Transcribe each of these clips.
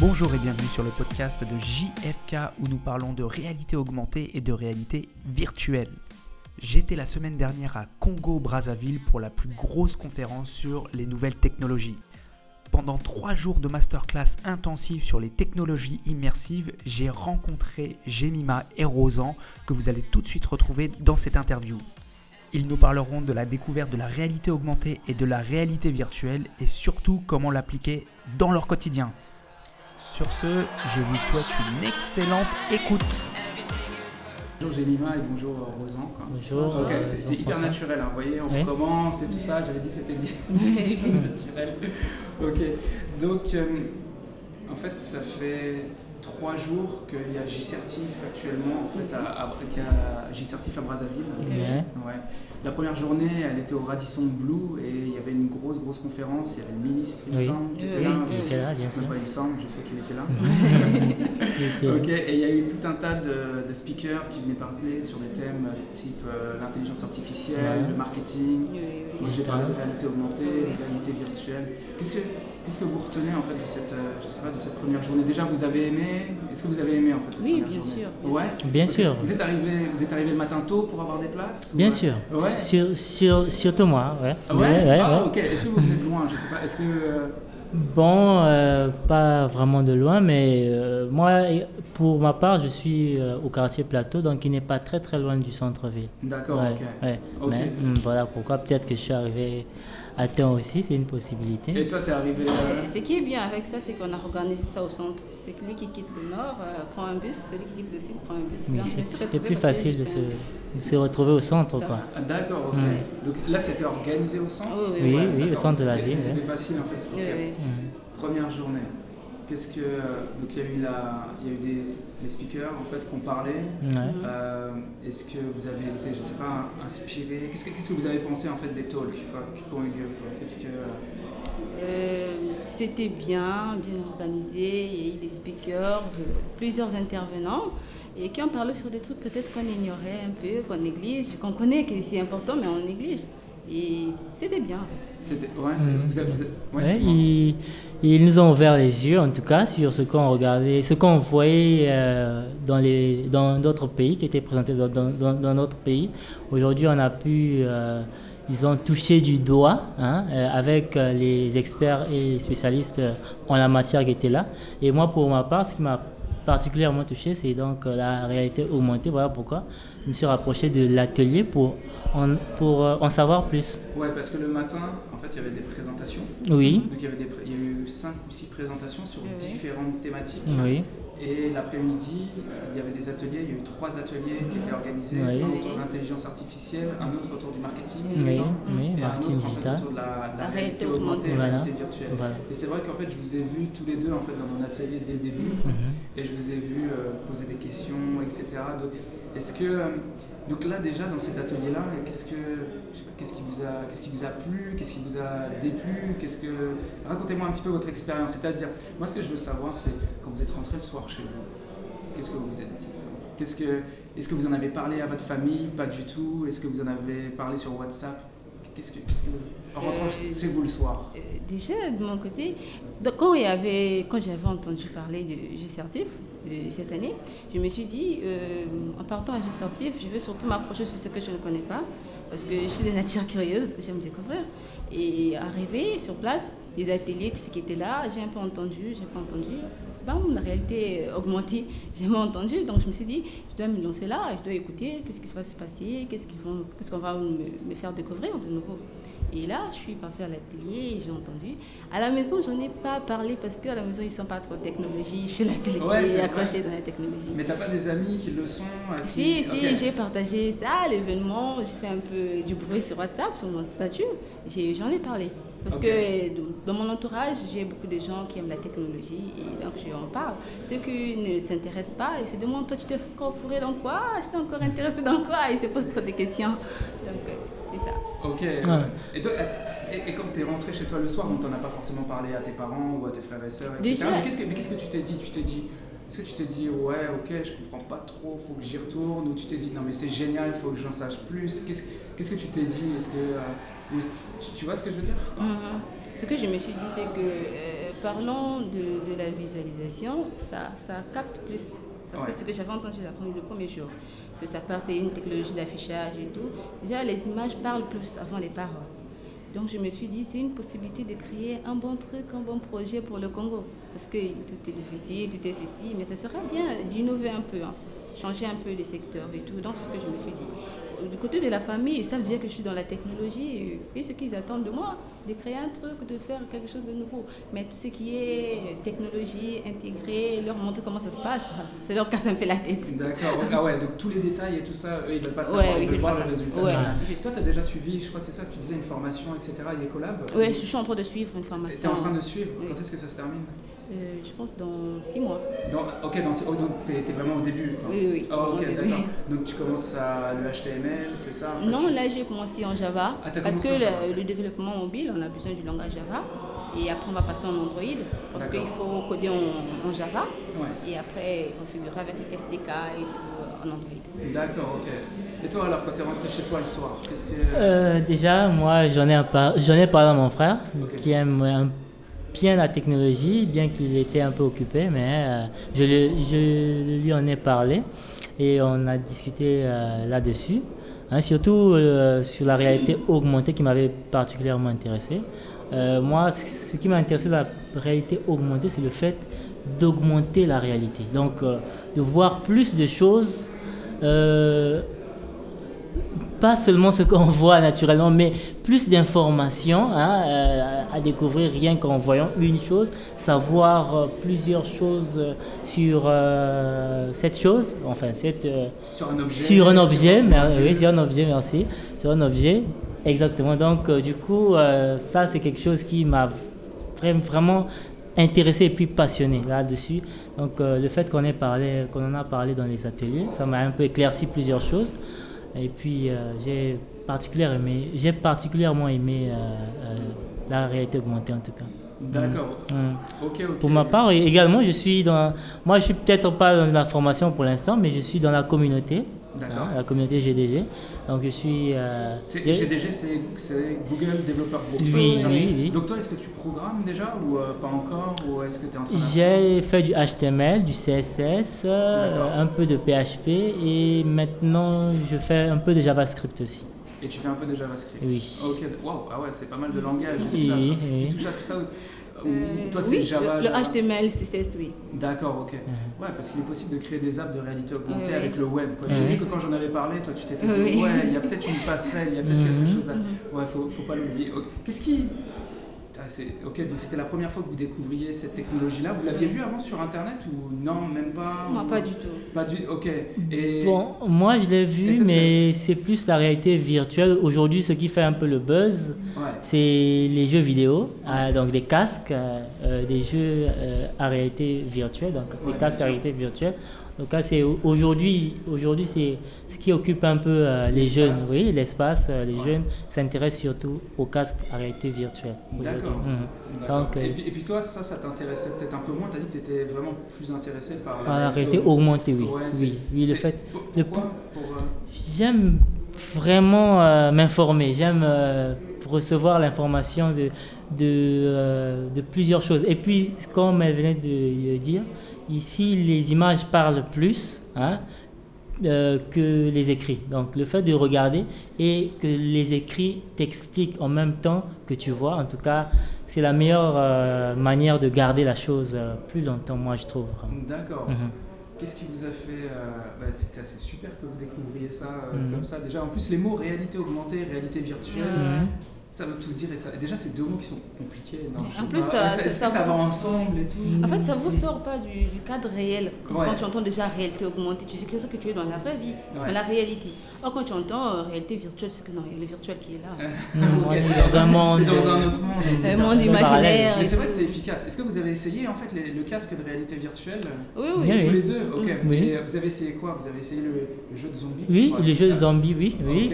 Bonjour et bienvenue sur le podcast de JFK où nous parlons de réalité augmentée et de réalité virtuelle. J'étais la semaine dernière à Congo-Brazzaville pour la plus grosse conférence sur les nouvelles technologies. Pendant trois jours de masterclass intensive sur les technologies immersives, j'ai rencontré Jemima et Rosan que vous allez tout de suite retrouver dans cette interview. Ils nous parleront de la découverte de la réalité augmentée et de la réalité virtuelle et surtout comment l'appliquer dans leur quotidien. Sur ce, je vous souhaite une excellente écoute. Bonjour Jemima et bonjour Rosan. Bonjour. c'est hyper naturel, hein. vous voyez, on commence et tout ça, j'avais dit que c'était une discussion naturelle. Ok, donc euh, en fait ça fait trois jours qu'il y a J-Certif actuellement, en fait, à, qu'il y a J-Certif à Brazzaville. Ouais. La première journée, elle était au Radisson Blue et il y avait une grosse, grosse conférence. Il y avait le ministre, il me semble, qui était là. Il était là, bien sûr. Pas il me semble, je sais qu'il était là. ok, et il y a eu tout un tas de, de, speakers qui venaient parler sur des thèmes type euh, l'intelligence artificielle, le marketing. J'ai parlé de réalité augmentée, de réalité virtuelle. Qu'est-ce que Qu'est-ce que vous retenez en fait de cette, euh, je sais pas, de cette première journée? Déjà, vous avez aimé? Est-ce que vous avez aimé en fait cette oui, première bien journée? sûr, Ouais. Bien sûr. Vous êtes arrivé, vous êtes arrivé le matin tôt pour avoir des places Bien sûr. Ouais. Sur, sur, surtout moi, ouais. Ah ouais, ouais, ah, ok. Est-ce que vous venez de loin Je sais pas. Est-ce que euh, Bon, euh, pas vraiment de loin, mais moi, pour ma part, je suis au quartier Plateau, donc il n'est pas très très loin du centre-ville. D'accord, ok. Mais, hmm, voilà pourquoi peut-être que je suis arrivé à temps aussi, c'est une possibilité. Et toi, tu es arrivé. Ce qui est bien avec ça, c'est qu'on a organisé ça au centre. C'est que lui qui quitte le nord euh, prend un bus, celui qui quitte le sud prend un bus. c'est plus facile de se, de se, retrouver au centre. quoi. Ah, D'accord, ok. Mm. Donc là, c'était organisé au centre? Oui, oui, oui, au centre de la ville. C'était facile en fait. Okay. Première journée. Qu'est-ce que donc il y a eu la, il y a eu des les speakers en fait qu'on parlait. Euh, est-ce que vous avez été, je sais pas, inspiré? Qu'est-ce que vous avez pensé en fait des talks qui ont eu lieu Qu'est-ce que euh, c'était bien, bien organisé. Il y a eu des speakers, plusieurs intervenants et qui ont parlé sur des trucs peut-être qu'on ignorait un peu, qu'on néglige, qu'on connaît que c'est important, mais on néglige. Et c'était bien en fait. C'était, ouais, mhm. vous avez, ouais, ils, nous ont ouvert les yeux en tout cas sur ce qu'on regardait, ce qu'on voyait euh, dans, les, dans d'autres pays, qui étaient présentés dans, dans, notre pays. Aujourd'hui, on a pu, euh, disons, toucher du doigt hein, euh, avec les experts et les spécialistes en la matière qui étaient là. Et moi, pour ma part, ce qui m'a particulièrement touché, c'est donc la réalité augmentée. Voilà pourquoi je me suis rapproché de l'atelier pour en, pour euh, en savoir plus. Ouais, parce que le matin, en fait, il y avait des présentations. Oui. Donc il y, avait des, il y a eu 5 ou 6 présentations sur différentes thématiques. Oui. Et l'après-midi, euh, il y avait des ateliers, il y a eu trois ateliers qui étaient organisés, un autour de l'intelligence artificielle, un autre autour du marketing, oui, et un autre en autour de la, réalité augmentée et la réalité virtuelle. Et c'est vrai qu'en fait, je vous ai vu tous les deux en fait, dans mon atelier dès le début, mhm. et je vous ai vu euh, poser des questions, etc. Donc, est-ce que donc là déjà dans cet atelier-là, qu'est-ce que qu'est-ce qui vous a qu'est-ce qui vous a plu, qu'est-ce qui vous a déplu, qu'est-ce que racontez-moi un petit peu votre expérience. C'est-à-dire, moi ce que je veux savoir, c'est quand vous êtes rentré le soir chez vous, qu'est-ce que vous vous êtes dit? Qu'est-ce que est-ce que vous en avez parlé à votre famille? Pas du tout. Est-ce que vous en avez parlé sur WhatsApp? Qu'est-ce que, qu'est-ce que en rentrant euh, chez vous le soir? euh, Déjà de mon côté, quand il y avait quand j'avais entendu parler cette année, je me suis dit, euh, en partant à G-Sortif, je vais surtout m'approcher sur ce que je ne connais pas, parce que je suis de nature curieuse, j'aime découvrir. Et arrivé sur place, les ateliers, tout ce qui était là, j'ai un peu entendu, j'ai pas entendu. Bam, la réalité augmentée, j'ai pas entendu. Donc je me suis dit, je dois me lancer là, je dois écouter, qu'est-ce qui va se passer, qu'est-ce qu'on va me faire découvrir de nouveau. Et là, je suis partie à l'atelier et j'ai entendu. À la maison, je n'en ai pas parlé parce qu'à la maison, ils ne sont pas trop technologie. Je suis la télé ouais, accrochée dans la technologie. Mais tu n'as pas des amis qui le sont Si, si, j'ai partagé ça, l'événement. J'ai fait un peu du bruit sur WhatsApp, sur mon statut. J'en ai, parlé. Parce que dans mon entourage, j'ai beaucoup de gens qui aiment la technologie et donc je en parle. Ceux qui ne s'intéressent pas, ils se demandent Toi, tu t'es encore fourré dans quoi? Je t'ai encore intéressé dans quoi Ils se posent trop de questions. Donc, euh, c'est ça. Ok. Et, toi, et, quand tu es rentré chez toi le soir, on t'en a pas forcément parlé à tes parents ou à tes frères et sœurs, etc. Mais qu'est-ce que, qu'est-ce que tu t'es dit? Tu t'es dit. Est-ce que tu t'es dit, ouais, ok, je comprends pas trop, faut que j'y retourne Ou tu t'es dit, non, mais c'est génial, faut que j'en sache plus Qu'est-ce, qu'est-ce que tu t'es dit? Est-ce que. Euh, tu, vois ce que je veux dire? Mm-hmm. Ce que je me suis dit, c'est que. Euh, parlant de, de la visualisation, ça, ça capte plus. Parce que ce que j'avais entendu le premier jour, ça part, c'est une technologie d'affichage et tout. Déjà, les images parlent plus avant les paroles. Donc je me suis dit, c'est une possibilité de créer un bon truc, un bon projet pour le Congo. Parce que tout est difficile, tout est ceci, mais ça serait bien d'innover un peu, hein. changer un peu de secteur et tout. Donc c'est ce que je me suis dit du côté de la famille, ils savent déjà que je suis dans la technologie et ce qu'ils attendent de moi, de créer un truc, de faire quelque chose de nouveau. Mais tout ce qui est technologie intégrée, leur montrer comment ça se passe, ça leur casse un peu la tête. D'accord, ah ouais, donc tous les détails et tout ça, eux, ils veulent pas savoir, ils veulent voir le résultat. Ouais, Toi, tu as déjà suivi, je crois que c'est ça, tu disais une formation, etc., Ecolab Oui, je suis en train de suivre une formation. Tu es en train de suivre? Quand est-ce que ça se termine? Euh, je pense dans six mois. ok, dans, oh, donc tu es, vraiment au début Oui, oui. Oh, ok, d'accord. Donc tu commences à le HTML, c'est ça Non, là j'ai commencé en Java. Ah, parce que le, développement mobile, on a besoin du langage Java. Et après, on va passer en Android parce qu'il faut coder en, Java. Et après, configurer avec le SDK et tout en Android. D'accord, ok. Et toi alors, quand tu es rentré chez toi le soir, qu'est-ce que. Euh, déjà, moi, j'en ai, ai parlé à mon frère qui aime un bien la technologie, bien qu'il était un peu occupé, mais euh, je, lui en ai parlé et on a discuté euh, là-dessus, hein, surtout euh, sur la réalité augmentée qui m'avait particulièrement intéressé. moi, ce qui m'a intéressé la réalité augmentée, c'est le fait d'augmenter la réalité, donc de voir plus de choses pas seulement ce qu'on voit naturellement, mais plus d'informations hein, à découvrir rien qu'en voyant une chose, savoir euh, plusieurs choses euh, sur cette chose, enfin cette, sur un objet, sur un objet, oui, sur un objet, merci, sur un objet, exactement. Donc du coup, ça c'est quelque chose qui m'a vraiment intéressé et puis passionné là-dessus. Donc le fait qu'on ait parlé, qu'on en a parlé dans les ateliers, ça m'a un peu éclairci plusieurs choses. Et puis, euh, j'ai particulièrement aimé, j'ai particulièrement aimé euh, euh, la réalité augmentée en tout cas. D'accord. Mm. Mm. Pour ma part, également, je suis dans. Moi, je suis peut-être pas dans la formation pour l'instant, mais je suis dans la communauté. D'accord. la communauté GDG. Donc je suis. Euh, GDG, c'est Google Developer Group. Oui, oui, oui. Donc toi, est-ce que tu programmes déjà ou euh, pas encore Ou est-ce que tu es en train J'ai fait du HTML, du CSS, euh, un peu de PHP et maintenant je fais un peu de JavaScript aussi. Et tu fais un peu de JavaScript Oui. Ok, wow, ah ouais, c'est pas mal de langage. Oui, ça. Oui. Tu touches à tout ça euh, toi, c'est Java Le, HTML, CSS, oui. D'accord, ok. Ouais, parce qu'il est possible de créer des apps de réalité augmentée avec le web. J'ai vu que quand j'en avais parlé, toi, tu t'étais dit, ouais, il y a peut-être une passerelle, il y a peut-être quelque mhm. chose à. Mhm. Ouais, faut, faut pas l'oublier. Qu'est-ce qui. Ah, ok, donc c'était la première fois que vous découvriez cette technologie-là. Vous l'aviez vue avant sur Internet ou non, même pas Moi, pas du tout. Pas du, ok. Et... Bon, moi je l'ai vu, mais c'est plus la réalité virtuelle. Aujourd'hui, ce qui fait un peu le buzz, c'est les jeux vidéo, ah, donc des casques, euh, euh, des jeux euh, à réalité virtuelle, donc des casques à réalité virtuelle. Donc c'est aujourd'hui, aujourd'hui c'est ce qui occupe un peu euh, les jeunes, oui, l'espace. Euh, les jeunes s'intéressent surtout aux casques à réalité virtuelle. D'accord. Mhm. et, puis, toi, ça, ça t'intéressait peut-être un peu moins. Tu as dit que tu étais vraiment plus intéressé par la, réalité, augmentée, oui. oui, oui, le fait. Pourquoi euh, J'aime vraiment m'informer. J'aime recevoir l'information de de, de plusieurs choses. Et puis, comme elle venait de dire Ici, les images parlent plus hein, euh, que les écrits. Donc, le fait de regarder et que les écrits t'expliquent en même temps que tu vois, en tout cas, c'est la meilleure euh, manière de garder la chose euh, plus longtemps, moi, je trouve. D'accord. Mhm. Qu'est-ce qui vous a fait. Bah, c'est super que vous découvriez ça mhm. comme ça. Déjà, en plus, les mots réalité augmentée, réalité virtuelle. Mhm. Ça veut tout dire et ça. Déjà, c'est deux mots qui sont compliqués. Non, en plus, ça, ça, ça, va ensemble et tout En fait, ça ne vous sort pas du, cadre réel. Quand, tu entends déjà réalité augmentée, tu sais que c'est que tu es dans la vraie vie, dans la réalité. Or, quand tu entends euh, réalité virtuelle, c'est que non, il y a le virtuel qui est là. c'est dans un monde. C'est dans un autre monde. Un monde imaginaire. Mais c'est vrai que c'est efficace. Est-ce que vous avez essayé en fait le casque de réalité virtuelle Oui, oui. Tous les deux Ok. Et vous avez essayé quoi? Vous avez essayé le, jeu de zombies? Oui, le jeu de zombies, oui. oui.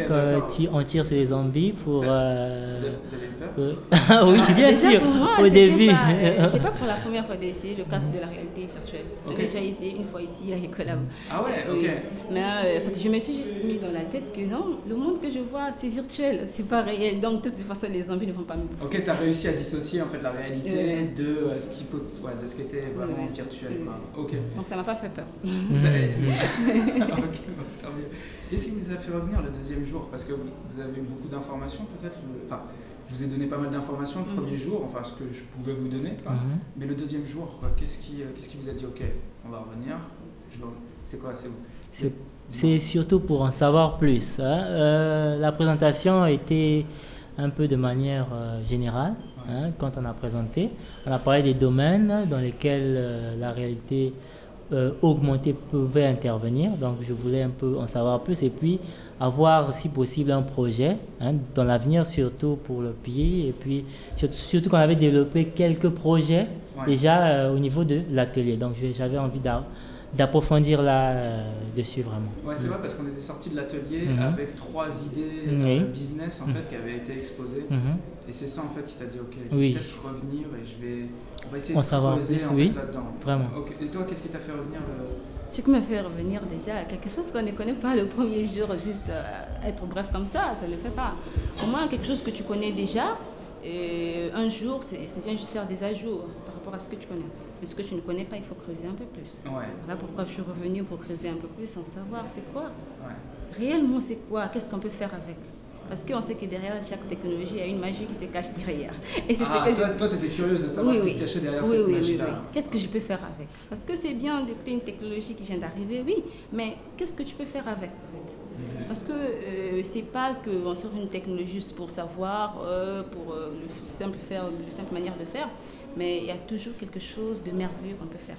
on tire sur les zombies pour. Euh, vous, avez, vous avez eu peur euh, ah oui, bien Déjà, sûr, moi, au début. euh, c'est pas pour la première fois d'essayer le casque de la réalité virtuelle. J'ai déjà essayé une fois ici à Ecolab. Ah ouais, Oui. ok. Mais euh, en fait, je me suis juste mis dans la tête que non, le monde que je vois, c'est virtuel, c'est pas réel. Donc, de toute façon, les zombies ne vont pas me. Ok, tu as réussi à dissocier en fait la réalité de, euh, ce qui peut, ouais, de ce qui était vraiment virtuel. Quoi. Ok. Donc, ça m'a pas fait peur. Ça- ok, bon, tant mieux. Qu'est-ce qui vous a fait revenir le deuxième jour? Parce que vous vous avez eu beaucoup d'informations peut-être Enfin, je vous ai donné pas mal d'informations le Mhm. premier jour, enfin ce que je pouvais vous donner. Mhm. Mais le deuxième jour, qu'est-ce qui, euh, qu'est-ce qui vous a dit Ok, on va revenir. vais- C'est quoi C'est C'est- C'est surtout pour en savoir plus. hein. Euh, la présentation était un peu de manière euh, générale hein, quand on a présenté. On a parlé des domaines dans lesquels euh, la réalité euh, augmentée pouvait intervenir. Donc je voulais un peu en savoir plus et puis avoir si possible un projet hein, dans l'avenir surtout pour le pays et puis surtout, qu'on avait développé quelques projets Ouais. déjà euh, au niveau de l'atelier. Donc j'avais envie d'a- d'approfondir là euh, dessus vraiment. Ouais, c'est vrai parce qu'on était sorti de l'atelier Mhm. avec trois idées Oui. euh, business en fait qui avaient été exposées. Mhm. Et c'est ça en fait qui t'a dit ok, je vais Oui. peut-être revenir et je vais, on va essayer En de savoir creuser plus, en oui. fait là-dedans. Vraiment. Et toi, qu'est-ce qui t'a fait revenir le... Ce qui me fait revenir déjà à quelque chose qu'on ne connaît pas le premier jour, juste euh, être bref comme ça, ça ne le fait pas. Au moins quelque chose que tu connais déjà, et un jour, c'est- ça vient juste faire des ajouts par rapport à ce que tu connais. Mais ce que tu ne connais pas, il faut creuser un peu plus. Ouais, Voilà pourquoi je suis revenue pour creuser un peu plus, sans savoir c'est quoi. ouais. Réellement, c'est quoi? Qu'est-ce qu'on peut faire avec? Parce qu'on sait que derrière chaque technologie, il y a une magie qui se cache derrière. Et c'est Ah, ce que toi, je... toi, t'étais curieuse de savoir Oui, ce qui oui. se cachait derrière Oui, cette oui, oui, magie-là. oui. Qu'est-ce que je peux faire avec? Parce que c'est bien d'écouter une technologie qui vient d'arriver, oui, mais qu'est-ce que tu peux faire avec en fait? Mhm. Parce que euh, c'est pas qu'on sort une technologie juste pour savoir, euh, pour euh, le simple faire, la simple manière de faire, mais il y a toujours quelque chose de merveilleux qu'on peut faire.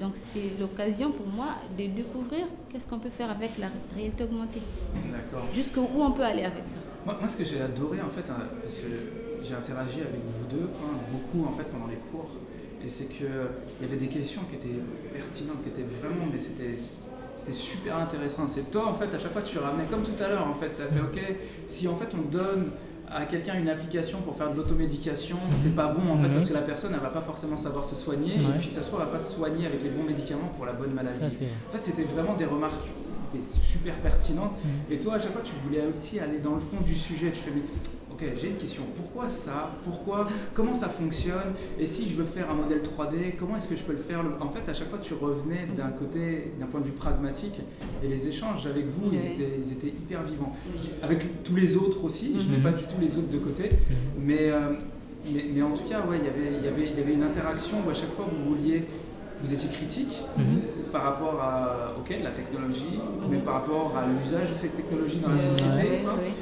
Donc c'est l'occasion pour moi de découvrir qu'est-ce qu'on peut faire avec la ré- réalité augmentée. D'accord. Jusqu'où on peut aller avec ça. Moi, moi, ce que j'ai adoré en fait, hein, parce que j'ai interagi avec vous deux hein, beaucoup en fait pendant les cours, et c'est que il y avait des questions qui étaient pertinentes, qui étaient vraiment, mais c'était c'était super intéressant. C'est toi en fait à chaque fois tu ramenais comme tout à l'heure en fait, tu as fait ok, si en fait on donne à quelqu'un une application pour faire de l'automédication, c'est pas bon en fait Mhm. parce que la personne elle va pas forcément savoir se soigner et puis ça se trouve elle va pas se soigner avec les bons médicaments pour la bonne maladie. Ça, En fait, c'était vraiment des remarques super pertinentes. Mhm. Et toi, à chaque fois, tu voulais aussi aller dans le fond du sujet. Tu fais, mais ok, j'ai une question. Pourquoi ça? Pourquoi? Comment ça fonctionne? Et si je veux faire un modèle 3D, comment est-ce que je peux le faire? En fait, à chaque fois, tu revenais d'un côté, d'un point de vue pragmatique. Et les échanges avec vous, ils, étaient, ils étaient hyper vivants. Avec tous les autres aussi. Je Mhm. mets pas du tout les autres de côté. Mais, euh, mais, mais en tout cas, ouais, il y avait- il y avait- y avait une interaction où à chaque fois, vous vouliez. Vous étiez critique Mhm. par rapport à ok, la technologie, mais par rapport à l'usage de cette technologie dans la société, Ouais, quoi. ouais.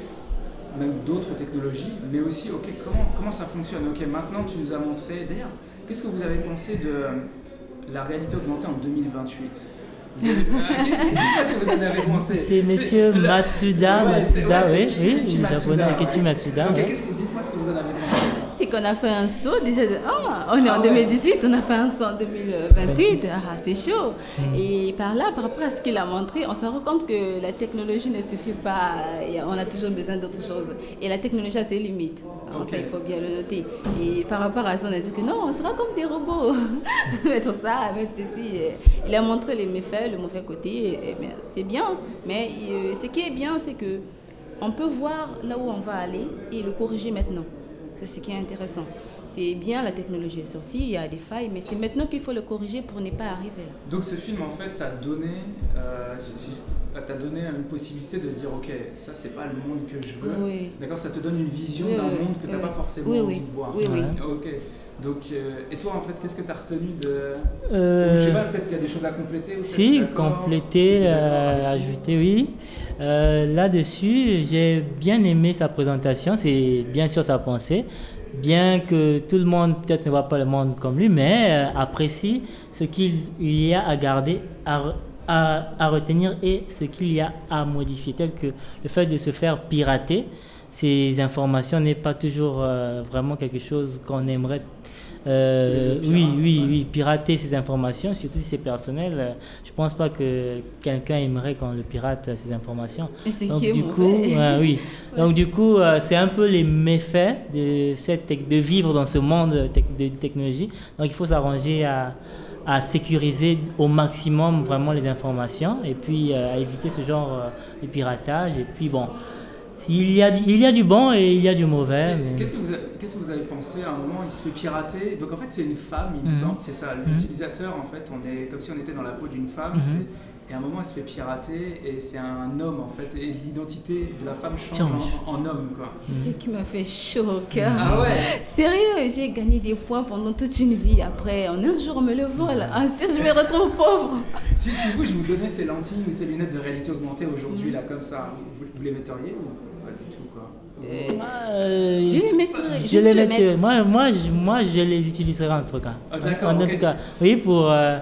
Même d'autres technologies, mais aussi ok, comment, comment ça fonctionne? Ok, maintenant tu nous as montré. D'ailleurs, qu'est-ce que vous avez pensé de euh, la réalité augmentée en 2028 Vous avez- Ah, Qu'est-ce que vous en avez pensé? C'est monsieur Matsuda, Ouais, Matsuda, ouais, oui, oui, Matsuda, japonais ouais. Matsuda. Ouais. que dites-moi ce que vous en avez pensé C'est qu'on a fait un saut déjà de ah, on est Ah en ouais. 2018, on a fait un saut en 2028, ah, c'est chaud. Mm. Et par là, par rapport à ce qu'il a montré, on se rend compte que la technologie ne suffit pas, on a toujours besoin d'autre chose. Et la technologie a ses limites, Alors, Ok. ça il faut bien le noter. Et par rapport à ça, on a vu que non, on sera comme des robots. mettre ça, mettre ceci. Il a montré les méfaits, le mauvais côté, c'est bien. Mais euh, ce qui est bien, c'est que on peut voir là où on va aller et le corriger maintenant. C'est ce qui est intéressant. C'est bien, la technologie est sortie, il y a des failles, mais c'est maintenant qu'il faut le corriger pour ne pas arriver là. Donc ce film en fait t'a donné, euh, t'a donné une possibilité de dire ok, ça c'est pas le monde que je veux. Oui. D'accord, ça te donne une vision Oui, d'un oui, monde que t'as pas forcément envie de voir. Oui, oui. Ok. Donc, euh, et toi en fait, qu'est-ce que tu as retenu de. Euh, Ou Je sais pas, peut-être qu'il y a des choses à compléter. ou Si, compléter, euh, ajouter, oui. Euh, Là-dessus, j'ai bien aimé sa présentation, c'est bien sûr sa pensée. Bien que tout le monde peut-être ne voit pas le monde comme lui, mais euh, apprécie ce qu'il il y a à garder, à, à retenir et ce qu'il y a à modifier, tel que le fait de se faire pirater ces informations n'est pas toujours euh, vraiment quelque chose qu'on aimerait euh, oui, oui, oui, pirater ces informations, surtout si c'est personnel. euh, je pense pas que quelqu'un aimerait qu'on le pirate ces informations. Et c'est Donc qui est du coup, ouais, oui. Donc du coup, euh, c'est un peu les méfaits de cette de vivre dans ce monde de technologie. Donc il faut s'arranger à, à sécuriser au maximum vraiment les informations et puis euh, à éviter ce genre de piratage. Et puis bon, il y a du, il y a du bon et il y a du mauvais. mais- Qu'est-ce que, vous a- qu'est-ce que vous avez pensé à un moment Il se fait pirater? Donc en fait, c'est une femme, il me Mhm. semble. C'est ça. L'utilisateur, en fait, on est comme si on était dans la peau d'une femme. Mhm. c'est- Et à un moment, elle se fait pirater et c'est un homme en fait. Et l'identité de la femme change Change. en, en homme quoi. C'est ce qui m'a fait chaud au cœur. Ah ouais? Sérieux, j'ai gagné des points pendant toute une vie. Après, en un jour, on me le vole. Ah, je me retrouve pauvre. si, si vous, je vous donnais ces lentilles ou ces lunettes de réalité augmentée aujourd'hui, Mhm. là, comme ça, vous, vous les metteriez ou pas du tout quoi Euh, Euh, je vais les. Je, Je mettrai- mettre. moi, moi, je, moi, je les utiliserai en tout cas. Ah, d'accord, En, tout cas, oui, pour, euh,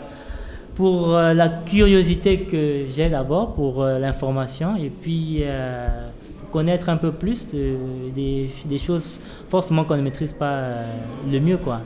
pour euh, la curiosité que j'ai d'abord, pour euh, l'information, et puis euh, connaître un peu plus de- des, des choses forcément qu'on ne maîtrise pas euh, le mieux, quoi.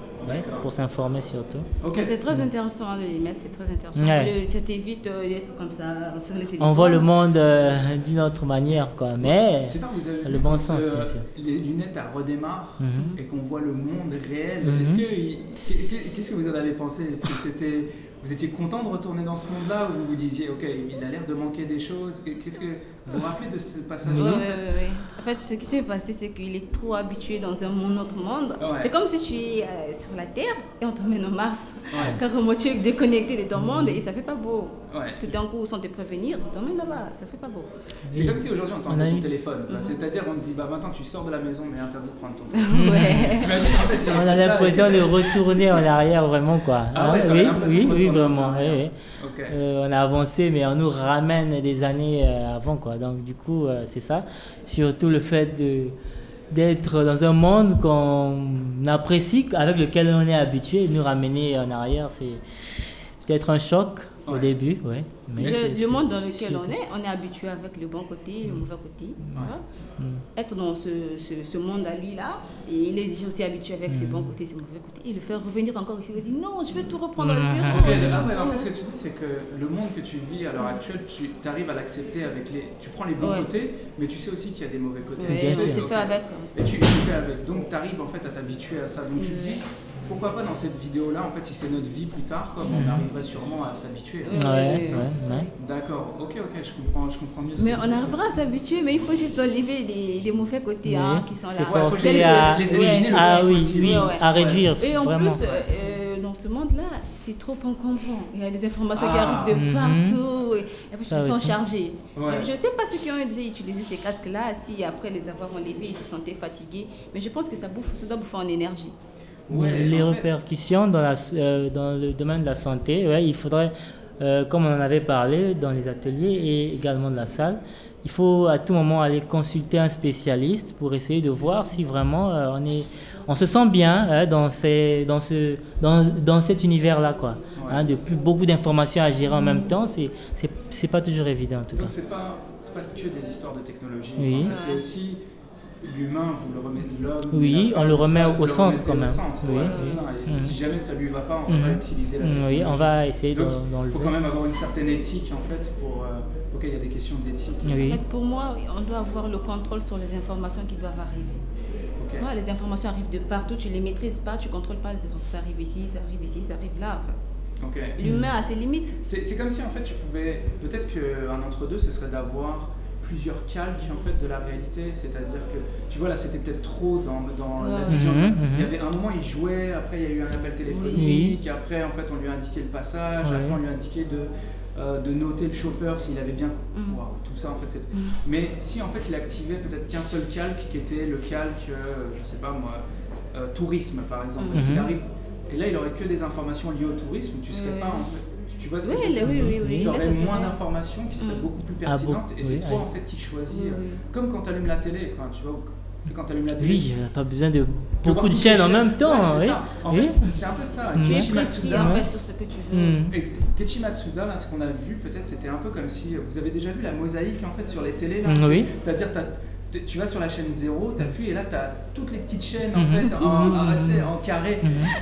Pour s'informer surtout. Ok. C'est très intéressant hein, de les mettre, c'est très intéressant. Ouais. Ça t'évite euh, d'être comme ça sur téléphone. On voit le monde euh, d'une autre manière, quoi. Mais Je sais pas, vous avez Le bon sens, euh, bien sûr. les lunettes à redémarre Mhm. et qu'on voit le monde réel. Mhm. Est-ce que qu'est-ce que vous en avez pensé? Est-ce que c'était vous étiez content de retourner dans ce monde-là ou vous vous disiez ok il a l'air de manquer des choses? Qu'est-ce que vous vous rappelez de ce passage-là fait ouais, ouais. En fait, ce qui s'est passé, c'est qu'il est trop habitué dans un autre monde. Ouais. C'est comme si tu es euh, sur la Terre et on t'emmène au Mars. Ouais. Carrément, tu es déconnecté de ton monde et ça fait pas beau. Ouais. Tout d'un coup, sans te prévenir, on t'emmène là-bas. Ça fait pas beau. C'est Oui. comme si aujourd'hui on t'enlève a ton eu- téléphone. quoi. C'est-à-dire on te dit bah maintenant tu sors de la maison mais interdit de prendre ton téléphone. ouais. T'imagines en fait si on a l'impression de retourner en arrière, vraiment, quoi. Ah ouais, t'avais oui, oui, oui, en vraiment. oui, oui. Euh, on a avancé, mais on nous ramène des années euh, avant, quoi. Donc, du coup, euh, c'est ça. Surtout le fait de d'être dans un monde qu'on apprécie, avec lequel on est habitué, nous ramener en arrière, c'est peut-être un choc au Ouais. début, ouais. Mais Je- c'est- le monde dans lequel on est, on est habitué avec le bon côté, le mauvais côté. tu vois. Mm. Être dans ce, ce, ce monde à lui là, et il est déjà aussi habitué avec ses bons côtés, ses mauvais côtés. Et le faire revenir encore ici, il dit non, je vais tout reprendre à zéro. Ah ouais, en fait, ce que tu dis, c'est que le monde que tu vis à l'heure actuelle, tu arrives à l'accepter avec les. Tu prends les bons Ouais. côtés, mais tu sais aussi qu'il y a des mauvais côtés. Ouais, Bien Tu ok. fait avec. Et tu, tu fais avec. Donc, tu arrives en fait à t'habituer à ça. Donc, tu te Ouais. dis, pourquoi pas dans cette vidéo-là, en fait, si c'est notre vie plus tard, comme on Mhm. arriverait sûrement à s'habituer. Ouais, Ouais. D'accord, ok, ok, je comprends, je comprends mieux. Mais on arrivera à s'habituer, mais il faut juste enlever les, les mauvais côtés hein, qui sont là. Ouais, faut forcé les- à- les éliminer le Ah plus oui, possible. oui, à réduire, Et en vraiment. plus, euh, dans ce monde-là, c'est trop encombrant. Il y a des informations qui Ah. arrivent de Mhm. partout et, et puis ils sont chargés. Ouais. Je ne sais pas ceux qui ont déjà utilisé ces casques-là, si après les avoir enlevés, ils se sentaient fatigués. Mais je pense que ça, bouffe, ça doit bouffer en énergie. Ouais, les fait- répercussions dans, la, euh, dans le domaine de la santé, ouais, il faudrait, euh, comme on en avait parlé dans les ateliers et également de la salle, il faut à tout moment aller consulter un spécialiste pour essayer de voir si vraiment euh, on, est, on se sent bien hein, dans, ces, dans, ce, dans, dans cet univers-là. Quoi. Ouais. Hein, de plus, beaucoup d'informations à gérer en même temps, c'est c'est- pas toujours évident en tout cas. Donc, c'est pas, pas que des histoires de technologie. Oui. En fait, c'est aussi l'humain, vous le remettez, l'homme. Oui, on le remet ça, au centre, quand au même. centre, Oui, si jamais ça lui va pas, on va Mhm. utiliser la technologie. Oui, on va essayer Donc, d'en- il faut quand même avoir une certaine éthique en fait pour. euh, ok, il y a des questions d'éthique. Oui. En fait, pour moi, on doit avoir le contrôle sur les informations qui doivent arriver. Vois, les informations arrivent de partout, tu les maîtrises pas, tu contrôles pas les informations. Ça arrive ici, ça arrive ici, ça arrive là. L'humain a ses limites. C'est c'est comme si en fait tu pouvais. Peut-être qu'un entre-deux ce serait d'avoir plusieurs calques en fait de la réalité. C'est-à-dire que tu vois là c'était peut-être trop dans, dans la vision. Mhm, mhm. Il y avait un moment il jouait, après il y a eu un appel téléphonique, après en fait on lui a indiqué le passage, Ouais. après on lui a indiqué de, euh, de noter le chauffeur s'il avait bien. Mhm. Waouh, tout ça en fait c'est. Mais si en fait il activait peut-être qu'un seul calque qui était le calque, euh, je sais pas moi, euh, tourisme par exemple, parce qu'il arrive. Et là il aurait que des informations liées au tourisme, tu serais pas en fait. Tu vois ce que Oui, je veux dire oui, oui, oui. tu Là, moins d'informations qui seraient Mm. beaucoup plus Ah, pertinentes et c'est oui, toi oui. en fait qui choisis. Oui, euh, oui. Comme quand tu allumes la télé, quoi, tu vois. Quand tu allumes la télé. Oui, on n'a pas besoin de beaucoup de chaînes en même temps. Ouais, c'est oui. ça. En fait, c'est un peu ça. Mm. Tu es précis en fait sur ce que tu veux. Mm. Keiichi Matsuda, là, ce qu'on a vu peut-être, c'était un peu comme si. Vous avez déjà vu la mosaïque en fait sur les télés là Mm, oui. C'est-à-dire, tu tu vas sur la chaîne 0, tu appuies et là tu as toutes les petites chaînes en fait en, en carré.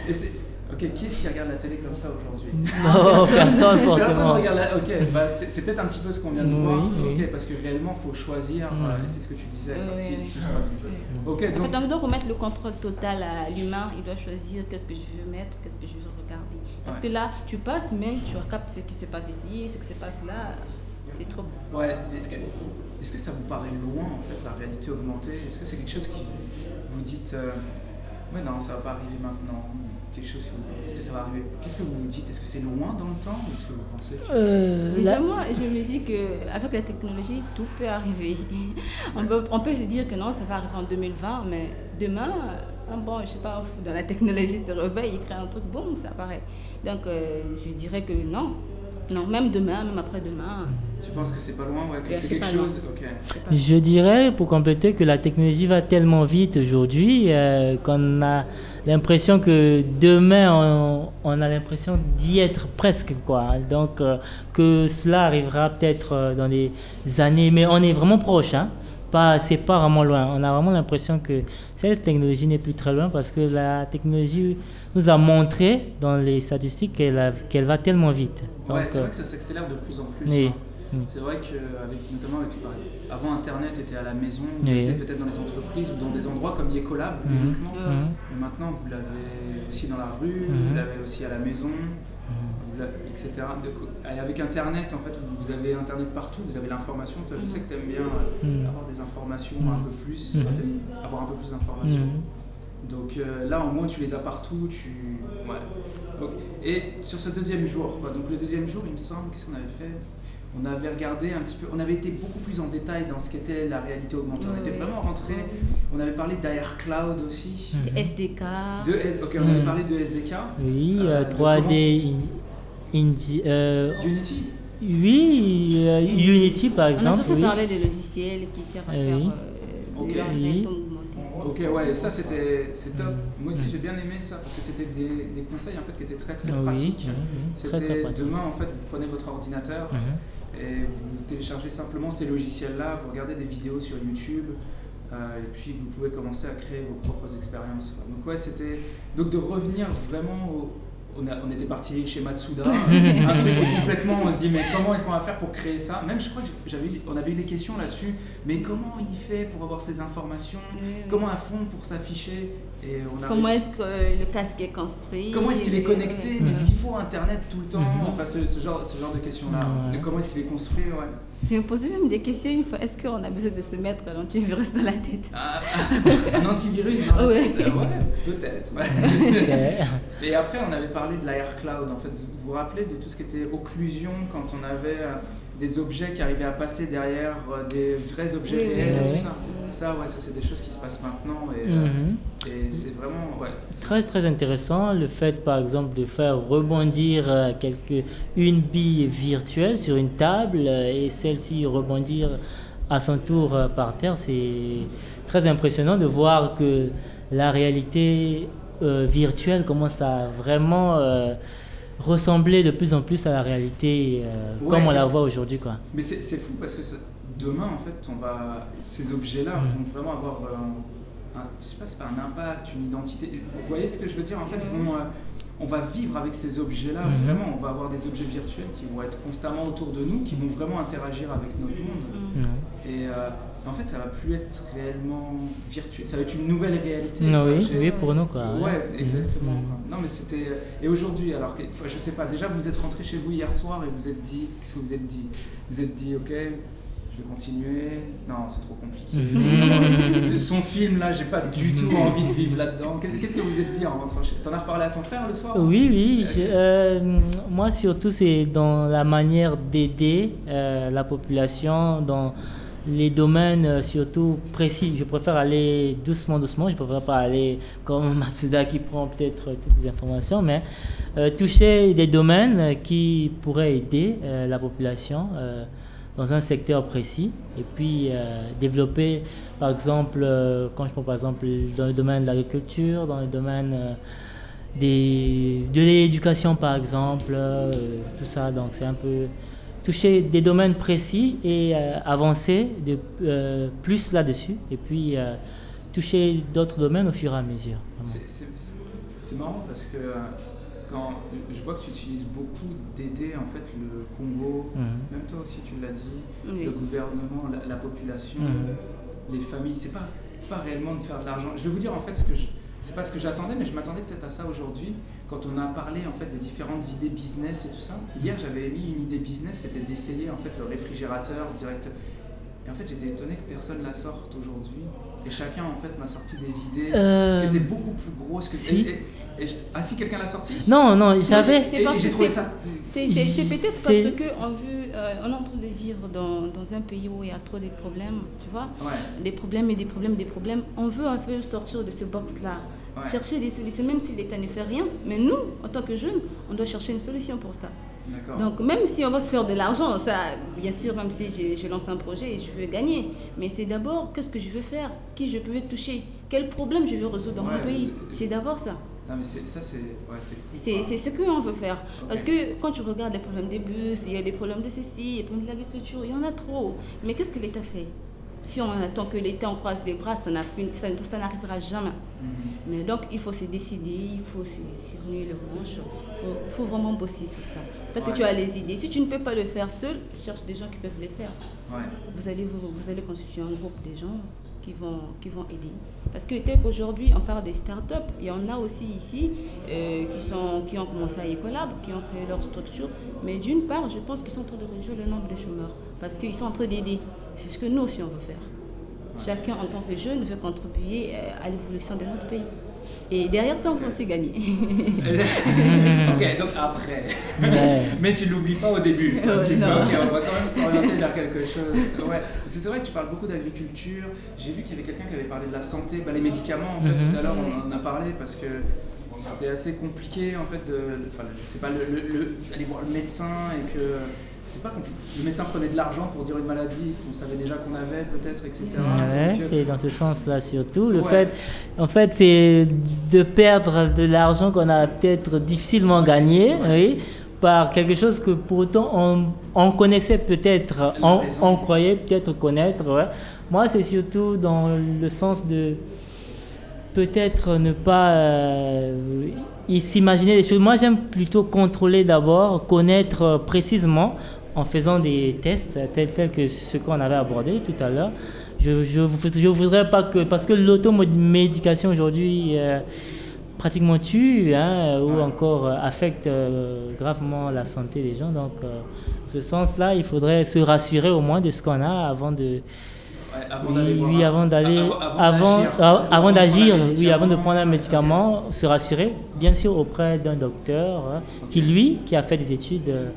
Et c'est Ok, qui est-ce qui regarde la télé comme ça aujourd'hui? Non, personne forcément. Personne regarde la... Ok, bah, c'est peut-être un petit peu ce qu'on vient de voir. Ok, parce que réellement, il faut choisir. Euh, c'est ce que tu disais. Oui, ok, donc... En fait, on doit remettre le contrôle total à l'humain. Il doit choisir qu'est-ce que je veux mettre, qu'est-ce que je veux regarder. Parce que là, tu passes, mais tu captes ce qui se passe ici, ce qui se passe là. C'est trop. Ouais, est-ce que, est que ça vous paraît loin, en fait, la réalité augmentée? Est-ce que c'est quelque chose qui vous dites, euh, oui, non, ça va pas arriver maintenant quelque chose Est-ce que ça va arriver? Qu'est-ce que vous vous dites? Est-ce que c'est loin dans le temps ou est-ce que vous pensez euh, Déjà, moi, je me dis qu'avec la technologie, tout peut arriver. on, peut, on peut se dire que non, ça va arriver en 2020, mais demain, un bon, je sais pas, dans la technologie se réveille, il crée un truc, bon, ça apparaît. Donc, euh, je dirais que non, non, même demain, même après-demain. Tu penses que c'est pas loin, ouais, que c'est quelque chose Je dirais, pour compléter, que la technologie va tellement vite aujourd'hui euh, qu'on a l'impression que demain, on, a l'impression d'y être presque, quoi. Donc, euh, que cela arrivera peut-être euh, dans des années, mais on est vraiment proche, hein. Pas, c'est pas vraiment loin. On a vraiment l'impression que cette technologie n'est plus très loin parce que la technologie nous a montré dans les statistiques qu'elle, va tellement vite. Ouais, c'est vrai que ça s'accélère de plus en plus. Hein. C'est vrai que avec, notamment avec, avant Internet était à la maison, était peut-être dans les entreprises ou dans des endroits comme Yecolab mhm. uniquement. Mhm. Mais maintenant vous l'avez aussi dans la rue, mhm. vous l'avez aussi à la maison, etc. Et avec Internet, en fait, vous avez Internet partout, vous avez l'information. Je sais que tu aimes bien euh, avoir des informations un peu plus, avoir un peu plus d'informations. Donc euh, là, au moins, tu les as partout. Tu... Ouais. Et sur ce deuxième jour, donc le deuxième jour, il me semble, qu'est-ce qu'on avait fait? On avait regardé un petit peu, on avait été beaucoup plus en détail dans ce qu'était la réalité augmentée. on était vraiment rentré, on avait parlé d'AR Cloud aussi. De SDK. De, ok, on avait parlé de SDK. Oui, 3D euh, euh, Unity Oui, Unity. par exemple. On a surtout parlé des logiciels qui servent à faire oui. Ok, ouais, ça c'était c'est top. Moi aussi j'ai bien aimé ça parce que c'était des, des, conseils en fait qui étaient très très pratiques. C'était demain en fait vous prenez votre ordinateur mhm. et vous téléchargez simplement ces logiciels là, vous regardez des vidéos sur YouTube. Euh, et puis vous pouvez commencer à créer vos propres expériences. Donc ouais, c'était donc de revenir vraiment au, on, était parti chez Matsuda, un truc complètement, on se dit mais comment est-ce qu'on va faire pour créer ça? Même je crois que j'avais, on avait eu des questions là-dessus, mais comment il fait pour avoir ces informations? Comment à fond pour s'afficher? Et on Comment est-ce que le casque est construit? Comment est-ce qu'il est connecté? Mais est-ce qu'il faut Internet tout le temps? Mhm. Enfin ce, genre, ce genre de questions-là. Comment est-ce qu'il est construit? Ouais. Je me posais même des questions une fois. Est-ce qu'on a besoin de se mettre l'antivirus dans la tête? Ah, Un antivirus dans la tête? Ouais, peut-être. Et après, on avait parlé de l'AR Cloud. En fait, vous vous rappelez de tout ce qui était occlusion quand on avait euh, des objets qui arrivaient à passer derrière euh, des vrais objets réels et tout ça. Ça, ouais, ça c'est des choses qui se passent maintenant et, euh, mhm. et c'est vraiment ouais, très très intéressant le fait par exemple de faire rebondir quelque, une bille virtuelle sur une table et celle-ci rebondir à son tour par terre, c'est très impressionnant de voir que la réalité euh, virtuelle commence à vraiment euh, ressembler de plus en plus à la réalité euh, comme on la voit aujourd'hui. Quoi. Mais c'est fou parce que demain, en fait, on va, ces objets-là mm. vont vraiment avoir un, je sais pas, pas un impact, une identité. Vous voyez ce que je veux dire? En fait, vont, on va vivre avec ces objets-là, mm-hmm. vraiment, on va avoir des objets virtuels qui vont être constamment autour de nous, qui vont vraiment interagir avec notre monde. Mm. Et en fait, ça va plus être réellement virtuel. Ça va être une nouvelle réalité. oui, oui, pour nous, quoi. Ouais, exactement. Mm. Non, mais c'était. Et aujourd'hui, alors, que, je sais pas, déjà, vous êtes rentré chez vous hier soir et vous êtes dit. Qu'est-ce que vous êtes dit? Vous êtes dit, ok, je vais continuer. Non, c'est trop compliqué. Mm. Son film, là, j'ai pas du tout envie de vivre là-dedans. Qu'est-ce que vous êtes dit en rentrant chez T'en as reparlé à ton frère le soir? Oui, oui. Euh, moi, surtout, c'est dans la manière d'aider euh, la population, dans les domaines euh, surtout précis. Je préfère aller doucement, doucement. Je préfère pas aller comme Matsuda qui prend peut-être toutes les informations, mais euh, toucher des domaines qui pourraient aider euh, la population dans un secteur précis et puis développer, par exemple, quand je prends par exemple dans le domaine de l'agriculture, dans le domaine de l'éducation par exemple, tout ça. Donc c'est un peu toucher des domaines précis et avancer de, plus là-dessus. Et puis toucher d'autres domaines au fur et à mesure. C'est marrant parce que quand je vois que tu utilises beaucoup d'aider en fait le Congo, mhm. même toi aussi tu l'as dit, le gouvernement, la, population, mhm. les familles, c'est pas c'est pas réellement de faire de l'argent. Je vais vous dire en fait ce que je c'est pas ce que j'attendais, mais je m'attendais peut-être à ça aujourd'hui. Quand on a parlé en fait des différentes idées business et tout ça. Hier, j'avais émis une idée business, c'était d'essayer en fait le réfrigérateur direct. Et en fait, j'étais étonné que personne la sorte aujourd'hui. Et chacun en fait m'a sorti des idées euh, qui étaient beaucoup plus grosses que si. ah si quelqu'un l'a sorti? Non non j'avais. J'ai trouvé ça. C'est peut-être parce que on, veut, euh, on est en train de vivre dans, dans, un pays où il y a trop de problèmes, tu vois. Des problèmes et des problèmes, des problèmes. On veut un peu sortir de ce box là. Chercher des solutions, même si l'État ne fait rien. Mais nous, en tant que jeunes, on doit chercher une solution pour ça. Donc même si on va se faire de l'argent, ça, bien sûr, même si je, lance un projet et je veux gagner, mais c'est d'abord qu'est-ce que je veux faire, qui je peux toucher, quel problème je veux résoudre dans mon pays? C'est d'abord ça. Non, mais ça, c'est ouais. C'est ce qu'on veut faire. Parce que quand tu regardes les problèmes des bus, il y a des problèmes de ceci, les problèmes de l'agriculture, il y en a trop. Mais qu'est-ce que l'État fait? Si on attend que l'État en croise les bras, ça n'arrivera jamais. Mhm. Mais donc, il faut se décider, il faut se, renouer le manche, il faut, vraiment bosser sur ça. Tant que tu as les idées, si tu ne peux pas le faire seul, cherche des gens qui peuvent le faire. Vous, allez, vous, allez constituer un groupe de gens qui vont, qui vont aider. Parce que tel qu'aujourd'hui, on parle des startups, il y en a aussi ici euh, qui, sont, qui ont commencé à Ecolab, qui ont créé leur structure. Mais d'une part, je pense qu'ils sont en train de réduire le nombre de chômeurs. Parce qu'ils sont en train d'aider. C'est ce que nous aussi on veut faire. Chacun en tant que jeune veut contribuer euh, à l'évolution de notre pays. Et derrière ça, on aussi gagner. ok, donc après. Mais tu ne l'oublies pas au début. on va quand même s'orienter vers quelque chose. Ouais. C'est vrai que tu parles beaucoup d'agriculture. J'ai vu qu'il y avait quelqu'un qui avait parlé de la santé, bah, les médicaments, en fait, mhm. tout à l'heure, on en a parlé parce que c'était assez compliqué, en fait, de. Enfin, c'est pas le, aller voir le médecin et que c'est pas compliqué. Le médecin prenait de l'argent pour dire une maladie qu'on savait déjà qu'on avait, peut-être, etc. Ouais, euh, c'est dans ce sens-là surtout. Le fait, en fait, c'est de perdre de l'argent qu'on a peut-être difficilement gagné, oui, par quelque chose que pourtant on, on connaissait peut-être, on, on, croyait peut-être connaître. Moi, c'est surtout dans le sens de peut-être ne pas euh, s'imaginer les choses. Moi, j'aime plutôt contrôler d'abord, connaître précisément en faisant des tests tels, tels que ce qu'on avait abordé tout à l'heure. Je ne voudrais pas que, parce que l'automédication aujourd'hui euh, pratiquement tue hein, ou encore affecte euh, gravement la santé des gens. Donc, euh, en ce sens-là, il faudrait se rassurer au moins de ce qu'on a avant de, avant oui, oui, avant d'aller, avant, avant d'agir, oui, avant de prendre un médicament, se rassurer, bien sûr auprès d'un docteur hein, qui lui, qui a fait des études euh,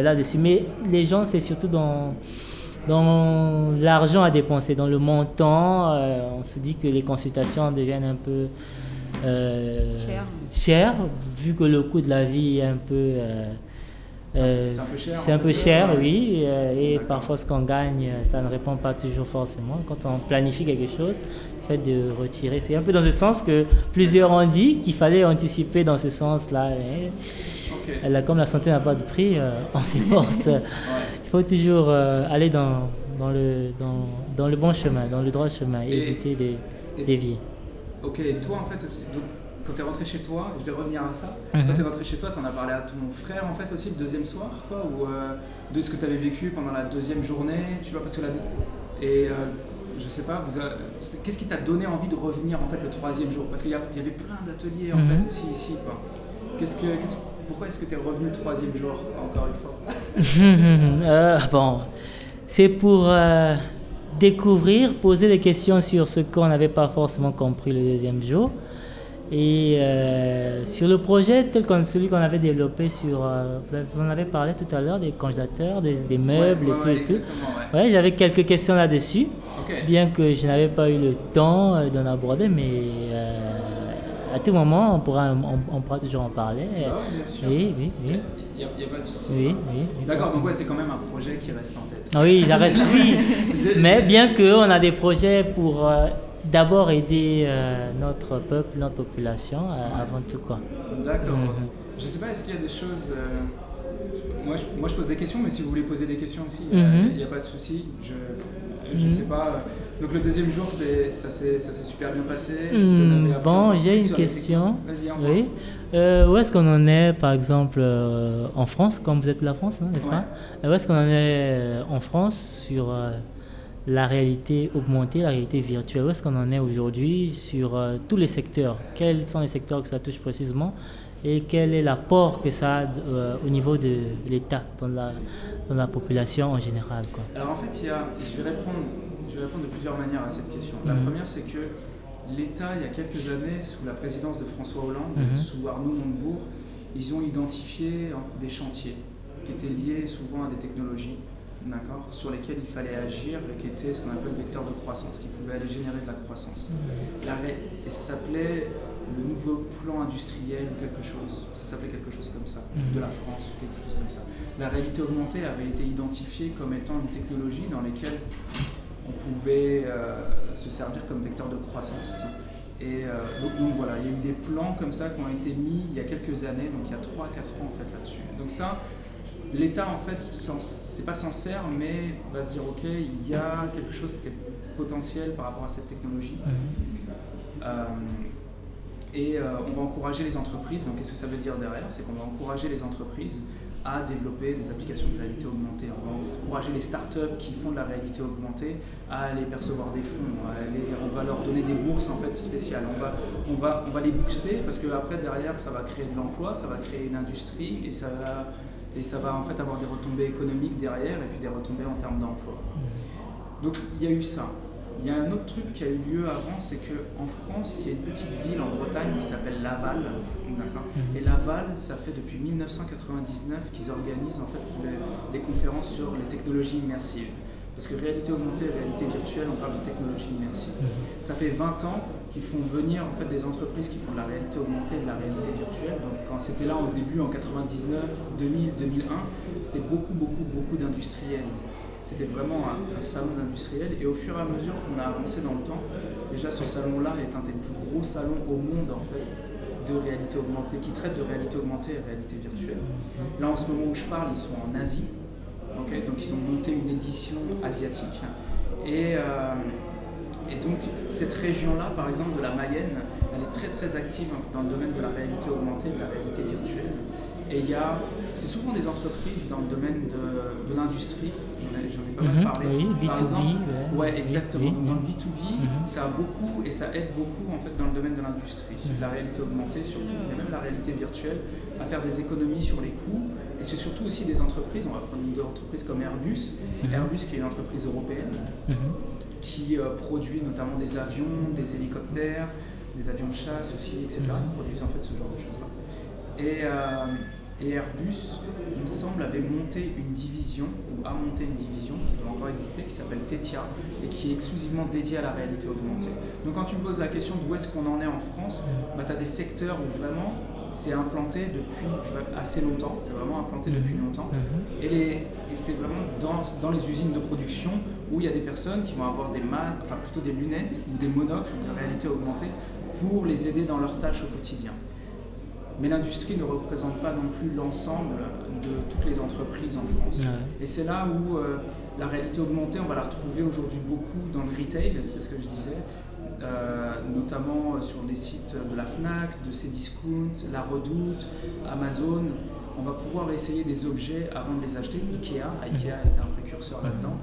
là-dessus. Mais les gens, c'est surtout dans, dans l'argent à dépenser, dans le montant. Euh, on se dit que les consultations deviennent un peu euh, chères, vu que le coût de la vie est un peu... c'est un peu cher. C'est un peu cher, oui. et parfois, ce qu'on gagne, ça ne répond pas toujours forcément. Quand on planifie quelque chose, le fait de retirer, c'est un peu dans ce sens que plusieurs ont dit qu'il fallait anticiper dans ce sens-là. Elle comme la santé n'a pas de prix, euh, on s'efforce. Il faut toujours euh, aller dans, dans, le, dans, dans, le bon chemin, dans le droit chemin, et, éviter des, vies. Ok, et toi en fait aussi, donc, quand tu es rentré chez toi, je vais revenir à ça, quand mhm. tu es rentré chez toi, tu en as parlé à ton frère en fait aussi le deuxième soir, quoi, ou euh, de ce que tu avais vécu pendant la deuxième journée, tu vois, parce que la... Et je sais pas, qu'est-ce qui t'a donné envie de revenir en fait le troisième jour? Parce qu'il y, avait plein d'ateliers en mhm. fait aussi ici, quoi. Qu'est-ce que, pourquoi est-ce que tu es revenu le troisième jour, encore une fois euh, Bon, c'est pour euh, découvrir, poser des questions sur ce qu'on n'avait pas forcément compris le deuxième jour. Et euh, sur le projet tel que celui qu'on avait développé sur, vous en avez parlé tout à l'heure, des congélateurs, des, meubles et tout et tout. Ouais, j'avais quelques questions là-dessus, bien que je n'avais pas eu le temps d'en aborder, mais à tout moment, on pourra, on, pourra toujours en parler. Ah, bien sûr. Oui, oui, oui. Il n'y a, pas de souci. Oui, oui. D'accord, donc ouais, c'est quand même un projet qui reste en tête. Ah oui, il reste, oui. Mais bien qu'on a des projets pour euh, d'abord aider euh, notre peuple, notre population, euh, avant tout. quoi. D'accord. Mhm. Je ne sais pas, est-ce qu'il y a des choses moi, je, moi, je pose des questions, mais si vous voulez poser des questions aussi, il n'y Mhm. a, pas de souci. Je je Mhm. sais pas. Donc le deuxième jour, ça s'est super bien passé. Hmm, bon, j'ai une les question. envoie. Oui. Euh, où est-ce qu'on en est, par exemple, euh, en France, comme vous êtes de la France, hein, n'est-ce pas? Euh, Où est-ce qu'on en est euh, en France sur la réalité augmentée, la réalité virtuelle? Où est-ce qu'on en est aujourd'hui sur tous les secteurs? Quels sont les secteurs que ça touche précisément? Et quel est l'apport que ça a euh, au niveau de l'État, dans la, dans la population en général quoi? Alors en fait, il y a, je, vais répondre, je vais répondre de plusieurs manières à cette question. La Mhm. première, c'est que l'État, il y a quelques années, sous la présidence de François Hollande, Mhm. sous Arnaud Montebourg, ils ont identifié hein, des chantiers qui étaient liés souvent à des technologies, d'accord, sur lesquels il fallait agir et qui étaient ce qu'on appelle vecteurs de croissance, qui pouvaient aller générer de la croissance. La ré- et ça s'appelait le nouveau plan industriel ou quelque chose. Ça s'appelait quelque chose comme ça, de la France ou quelque chose comme ça. La réalité augmentée avait été identifiée comme étant une technologie dans laquelle on pouvait euh, se servir comme vecteur de croissance. Et euh, donc, donc voilà, il y a eu des plans comme ça qui ont été mis il y a quelques années, donc il y a 3-4 ans en fait là-dessus. Donc ça, l'État en fait, c'est pas s'en sert, mais va se dire ok, il y a quelque chose qui est potentiel par rapport à cette technologie. Euh, et euh, on va encourager les entreprises. Donc, qu'est-ce que ça veut dire derrière? C'est qu'on va encourager les entreprises à développer des applications de réalité augmentée. On va encourager les startups qui font de la réalité augmentée à aller percevoir des fonds. à aller- on va leur donner des bourses en fait spéciales. On va, on va, on va les booster parce que après derrière, ça va créer de l'emploi, ça va créer une industrie et ça va, et ça va en fait avoir des retombées économiques derrière et puis des retombées en termes d'emploi. Donc il y a eu ça. Il y a un autre truc qui a eu lieu avant, c'est qu'en France, il y a une petite ville en Bretagne qui s'appelle Laval. D'accord Mhm. Et Laval, ça fait depuis 1999 qu'ils organisent en fait les- des conférences sur les technologies immersives. Parce que réalité augmentée et réalité virtuelle, on parle de technologie immersive. Ça fait 20 ans qu'ils font venir en fait des entreprises qui font de la réalité augmentée et de la réalité virtuelle. Donc quand c'était là au début en 99, 2000, 2001, c'était beaucoup beaucoup beaucoup d'industriels. C'était vraiment un, salon d'industriels et au fur et à mesure qu'on a avancé dans le temps, déjà ce salon-là est un des plus gros salons au monde en fait de réalité augmentée, qui traite de réalité augmentée et réalité virtuelle. Là en ce moment où je parle, ils sont en Asie, donc ils ont monté une édition asiatique et euh, et donc cette région-là, par exemple de la Mayenne, elle est très très active dans le domaine de la réalité augmentée, de la réalité virtuelle. Et il y a, c'est souvent des entreprises dans le domaine de, de l'industrie, j'en ai, pas mal Mhm, parlé. oui, Par B2B, exemple, ouais. ouais, exactement. Oui, Donc, dans le oui. B2B, Mhm. ça a beaucoup et ça aide beaucoup en fait dans le domaine de l'industrie, Mhm. la réalité augmentée surtout, mais même la réalité virtuelle, à faire des économies sur les coûts. Et c'est surtout aussi des entreprises, on va prendre une entreprise comme Airbus. Airbus qui est une entreprise européenne qui euh, produit notamment des avions, des hélicoptères, des avions de chasse aussi, etc. Ils produisent en fait ce genre de choses-là. Et, euh, et Airbus, il me semble, avait monté une division, ou a monté une division qui doit encore exister, qui s'appelle Tetia, et qui est exclusivement dédiée à la réalité augmentée. Donc quand tu me poses la question d'où est-ce qu'on en est en France, bah, tu as des secteurs où vraiment c'est implanté depuis assez longtemps, c'est vraiment implanté depuis longtemps. Mhm. Et, les- et c'est vraiment dans, dans les usines de production où il y a des personnes qui vont avoir des enfin plutôt des lunettes ou des monocles de réalité augmentée pour les aider dans leurs tâches au quotidien. Mais l'industrie ne représente pas non plus l'ensemble de toutes les entreprises en France. Ouais. Et c'est là où euh, la réalité augmentée, on va la retrouver aujourd'hui beaucoup dans le retail, c'est ce que je disais, euh, notamment sur les sites de la FNAC, de Cdiscount, La Redoute, Amazon. On va pouvoir essayer des objets avant de les acheter. Ikea, Ikea a été un précurseur là-dedans.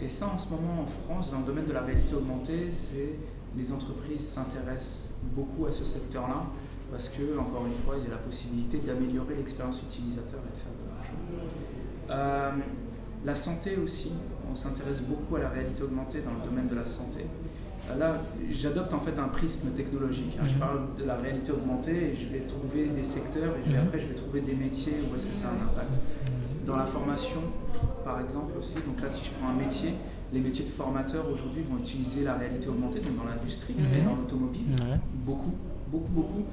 Et ça, en ce moment, en France, dans le domaine de la réalité augmentée, c'est les entreprises s'intéressent beaucoup à ce secteur-là parce que, encore une fois, il y a la possibilité d'améliorer l'expérience utilisateur et de faire de l'argent. Euh, la santé aussi, on s'intéresse beaucoup à la réalité augmentée dans le domaine de la santé. Euh, Là, j'adopte en fait un prisme technologique. hein. Je Mhm. parle de la réalité augmentée et je vais trouver des secteurs et je vais- Mhm. après je vais trouver des métiers où est-ce que ça a un impact. Dans la formation, par exemple aussi, donc là si je prends un métier, les métiers de formateurs aujourd'hui vont utiliser la réalité augmentée, donc dans l'industrie et Mhm. dans l'automobile, beaucoup, beaucoup, beaucoup.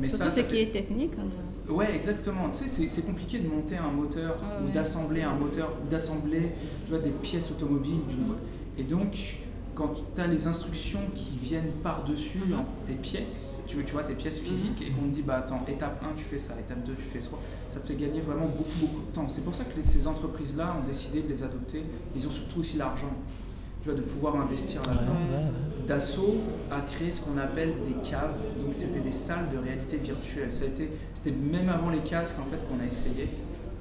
Mais Surtout ça, ce ça qui est technique. on dirait. Ouais, exactement. Tu sais, c'est- compliqué de monter un moteur Ah ou ouais. d'assembler un moteur ou d'assembler tu vois, des pièces automobiles d'une voiture. Et donc, quand tu as les instructions qui viennent par-dessus Mhm. dans tes pièces, tu, tu vois, tes pièces physiques, et qu'on te dit, bah attends, étape 1, tu fais ça, étape 2, tu fais ça, ça te fait gagner vraiment beaucoup, beaucoup de temps. C'est pour ça que les- ces entreprises-là ont décidé de les adopter. Ils ont surtout aussi l'argent, tu vois, de pouvoir investir là-dedans. Dassault a créé ce qu'on appelle des caves, donc c'était des salles de réalité virtuelle. Ça a été, c'était même avant les casques en fait qu'on a essayé.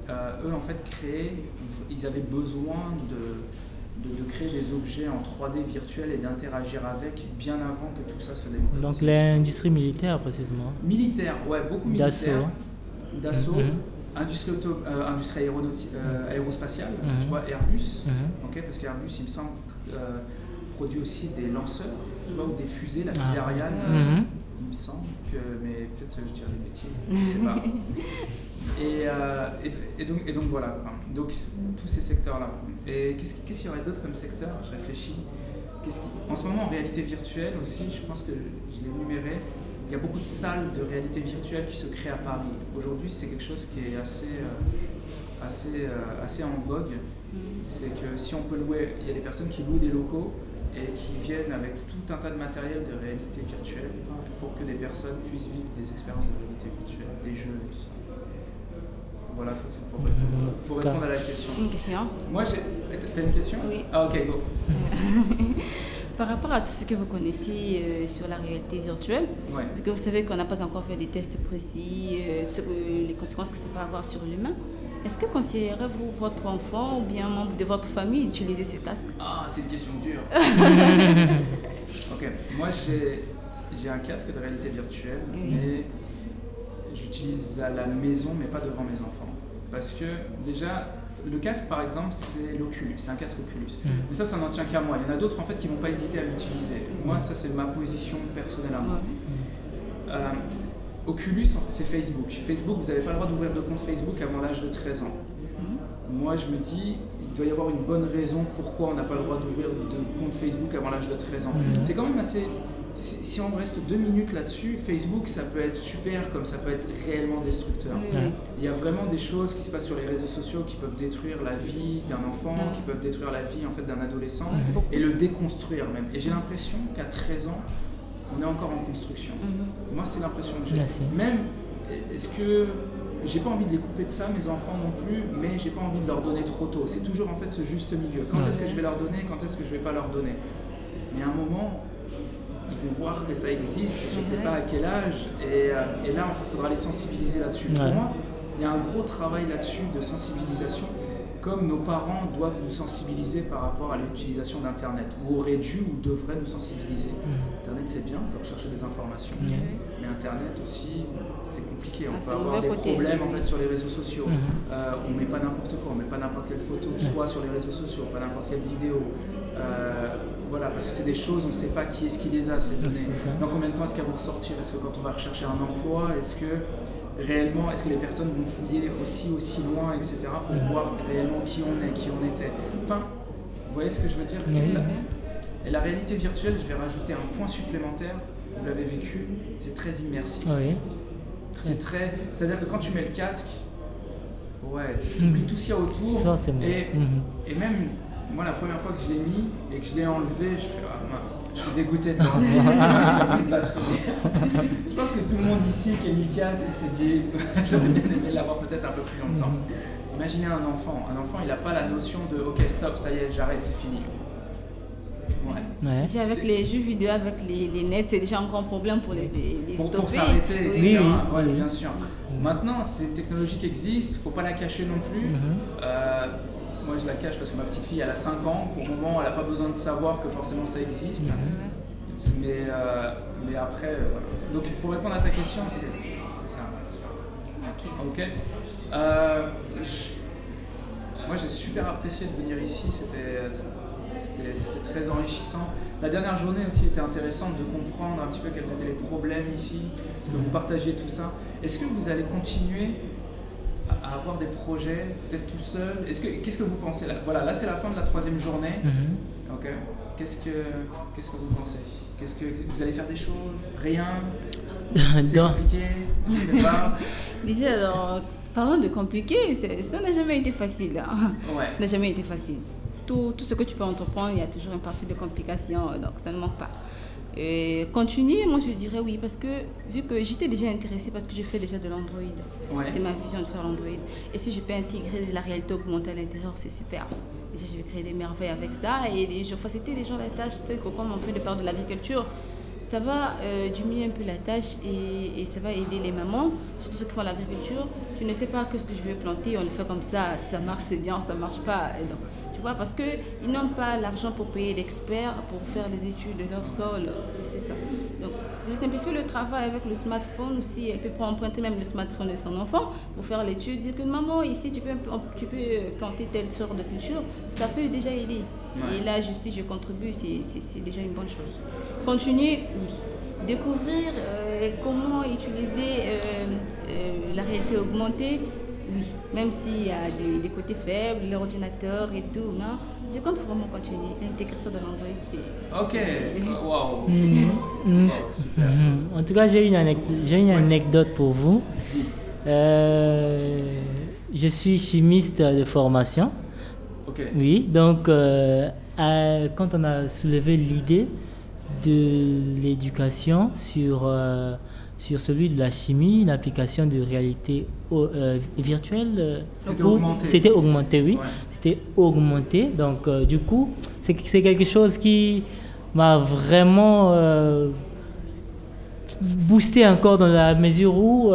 Euh, eux en fait créaient, ils avaient besoin de, de, de créer des objets en 3D virtuel et d'interagir avec bien avant que tout ça se démocratise. Donc l'industrie militaire précisément. militaire, ouais, beaucoup Dassault. militaire. Dassault, Mhm. industrie, auto- euh, industrie aéronautique, euh, aérospatiale, Mhm. tu vois, Airbus. Mhm. Ok, parce qu'Airbus, il me semble, produit aussi des lanceurs, tu vois, ou des fusées, la fusée Ah. Ariane. Mhm. Il me semble que, mais peut-être euh, je dirais des bêtises, je sais pas. Et, euh, et, et donc, et donc voilà, donc tous ces secteurs-là. Et qu'est-ce qui- qu'est-ce qu'il y aurait d'autre comme secteur Je réfléchis. Qui- En ce moment, en réalité virtuelle aussi, je pense que je l'ai numéré, il y a beaucoup de salles de réalité virtuelle qui se créent à Paris. Aujourd'hui, c'est quelque chose qui est assez, euh, assez, euh, assez en vogue. C'est que si on peut louer, il y a des personnes qui louent des locaux et qui viennent avec tout un tas de matériel de réalité virtuelle pour que des personnes puissent vivre des expériences de réalité virtuelle, des jeux et tout ça. Voilà, ça c'est pour répondre, Mhm. pour répondre à la question. Une question? Moi j'ai. T'as une question? Oui. Ah ok, go. Par rapport à tout ce que vous connaissez euh, sur la réalité virtuelle, Ouais. vu que vous savez qu'on n'a pas encore fait des tests précis, euh, ce que- les conséquences que ça peut avoir sur l'humain, est-ce que conseillerez-vous votre enfant ou bien un membre de votre famille d'utiliser ces casques? Ah, c'est une question dure. ok, moi j'ai j'ai un casque de réalité virtuelle, mais j'utilise à la maison, mais pas devant mes enfants. Parce que déjà, le casque par exemple, c'est l'Oculus, c'est un casque Oculus. Mhm. Mais ça, ça n'en tient qu'à moi. Il y en a d'autres en fait qui vont pas hésiter à l'utiliser. Moi, ça c'est ma position personnelle à moi. Euh, Oculus, en fait, c'est Facebook. Facebook, vous n'avez pas le droit d'ouvrir de compte Facebook avant l'âge de 13 ans. Moi, je me dis, il doit y avoir une bonne raison pourquoi on n'a pas le droit d'ouvrir de compte Facebook avant l'âge de 13 ans. Mhm. C'est quand même assez. Si, si on reste deux minutes là-dessus, Facebook, ça peut être super comme ça peut être réellement destructeur. Oui. Il y a vraiment des choses qui se passent sur les réseaux sociaux qui peuvent détruire la vie d'un enfant, qui peuvent détruire la vie en fait d'un adolescent et le déconstruire même. Et j'ai l'impression qu'à 13 ans, on est encore en construction. Mhm. Moi, c'est l'impression que j'ai. Même, est-ce que j'ai pas envie de les couper de ça, mes enfants non plus, mais j'ai pas envie de leur donner trop tôt. C'est toujours en fait ce juste milieu. Quand Ouais. est-ce que je vais leur donner, quand est-ce que je vais pas leur donner? Mais à un moment, il faut voir que ça existe. Je sais pas à quel âge, et, euh, et là, il faudra les sensibiliser là-dessus. Pour moi, il y a un gros travail là-dessus de sensibilisation. Comme nos parents doivent nous sensibiliser par rapport à l'utilisation d'Internet, ou auraient dû ou devraient nous sensibiliser. Internet c'est bien pour rechercher des informations, mais Internet aussi c'est compliqué. On Ah, peut avoir des côté. problèmes en fait sur les réseaux sociaux. Mhm. Euh, on met pas n'importe quoi, on met pas n'importe quelle photo de soi sur les réseaux sociaux, pas n'importe quelle vidéo. Euh, voilà, parce que c'est des choses, on ne sait pas qui est-ce qui les a ces données. Dans combien de temps est-ce qu'elles vont ressortir? Est-ce que quand on va rechercher un emploi, est-ce que réellement, est-ce que les personnes vont fouiller aussi aussi loin, etc. pour Mhm. voir réellement qui on est, qui on était? Enfin, vous voyez ce que je veux dire? Et la- réalité virtuelle, je vais rajouter un point supplémentaire. Vous l'avez vécu, c'est très immersif. Oui. C'est très, c'est-à-dire que quand tu mets le casque, ouais, tu oublies tout ce qu'il y a autour. Forcément. Et, Mhm. et même moi, la première fois que je l'ai mis et que je l'ai enlevé, je fais ah mince, je suis dégoûté de je pense que tout le monde ici qui a mis le casque s'est dit j'aurais bien aimé l'avoir peut-être un peu plus longtemps. Mhm. Imaginez un enfant, un enfant il n'a pas la notion de ok stop, ça y est, j'arrête, c'est fini. Ouais. Ouais. Déjà avec les jeux vidéo, avec les, les nets, c'est déjà un grand problème pour les, les pour, stopper. pour s'arrêter, etc. Oui, ouais, bien sûr. Maintenant, c'est une technologie qui existe, faut pas la cacher non plus. Mhm. Euh, moi, je la cache parce que ma petite fille, elle a 5 ans. Pour le moment, elle n'a pas besoin de savoir que forcément ça existe. Mhm. Mais, euh, mais après, euh, voilà. Donc, pour répondre à ta question, c'est ça. Ok. Euh, je- moi, j'ai super apprécié de venir ici. C'était c'était- très enrichissant. La dernière journée aussi était intéressante de comprendre un petit peu quels étaient les problèmes ici, que vous partagiez tout ça. Est-ce que vous allez continuer à avoir des projets, peut-être tout seul? Est-ce que Qu'est-ce que vous pensez là? Voilà, là c'est la fin de la troisième journée. Mhm. Ok. Qu'est-ce que Qu'est-ce que vous pensez? Qu'est-ce que vous allez faire des choses? Rien? C'est compliqué? Je sais pas. Déjà, alors, parlons de compliqué, ça n'a jamais été facile. hein. Ouais. Ça n'a jamais été facile. Tout, tout ce que tu peux entreprendre, il y a toujours une partie de complications, donc ça ne manque pas. Et continuer, moi je dirais oui, parce que vu que j'étais déjà intéressée, parce que je fais déjà de l'Android, c'est ma vision de faire l'Android. Et si je peux intégrer la réalité augmentée à l'intérieur, c'est super. Déjà, je vais créer des merveilles avec ça. Et gens, faciliter les gens la tâche, comme on fait de part de l'agriculture, ça va euh, diminuer un peu la tâche et, et, ça va aider les mamans, surtout ceux qui font l'agriculture. Tu ne sais pas que ce que je vais planter, on le fait comme ça, si ça marche c'est bien, ça marche pas. Et donc, parce qu'ils n'ont pas l'argent pour payer l'expert pour faire les études de leur sol. C'est ça. Donc, je simplifie le travail avec le smartphone. Si elle peut emprunter même le smartphone de son enfant pour faire l'étude, dire que maman, ici, tu peux, tu peux planter telle sorte de culture, ça peut déjà aider. Et là, je, si je contribue, c'est déjà une bonne chose. Continuer, oui découvrir euh, comment utiliser euh, euh, la réalité augmentée oui, même s'il y a des, côtés faibles, l'ordinateur et tout, non, je compte vraiment continuer. L'intégration de l'Android, c'est. Ok, wow. Mm-hmm. Mm-hmm. En tout cas, j'ai une, une anecdote pour vous. Euh, je suis chimiste de formation. Ok. Oui, donc euh, quand on a soulevé l'idée de l'éducation sur. Euh, sur celui de la chimie, une application de réalité euh, virtuelle. Euh, c'était augmenté. C'était augmenté, oui. C'était augmenté. Donc, euh, du coup, c'est quelque chose qui m'a vraiment boosté encore dans la mesure où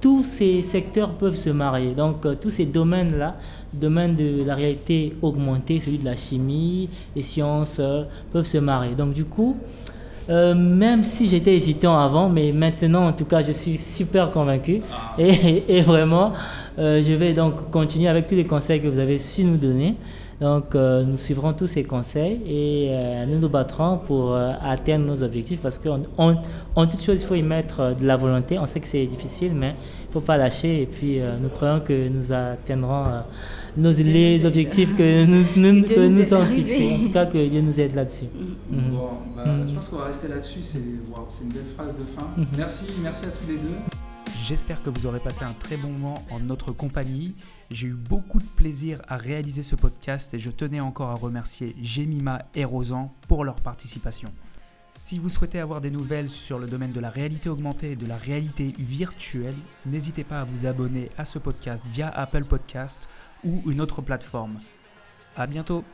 tous ces secteurs peuvent se marier. Donc, tous ces domaines-là, domaine de la réalité augmentée, celui de la chimie, les sciences, peuvent se marier. Donc, du coup, euh, même si j'étais hésitant avant, mais maintenant, en tout cas, je suis super convaincu. Ah. Et, vraiment, euh, je vais donc continuer avec tous les conseils que vous avez su nous donner. Donc, euh, nous suivrons tous ces conseils et nous nous battrons pour atteindre nos objectifs parce qu'en en, toute chose, il faut y mettre de la volonté. On sait que c'est difficile, mais il ne faut pas lâcher. Et puis, nous croyons que nous atteindrons nos, les objectifs que nous, nous, que nous sommes fixés. En tout cas, que Dieu nous aide là-dessus. Mm. Mm. Bon, bah, mm. Je pense qu'on va rester là-dessus. C'est une belle phrase de fin. Mm-hmm. Merci, merci à tous les deux. J'espère que vous aurez passé un très bon moment en notre compagnie. J'ai eu beaucoup de plaisir à réaliser ce podcast et je tenais encore à remercier Jemima et Rosan pour leur participation. Si vous souhaitez avoir des nouvelles sur le domaine de la réalité augmentée et de la réalité virtuelle, n'hésitez pas à vous abonner à ce podcast via Apple Podcast ou une autre plateforme. À bientôt!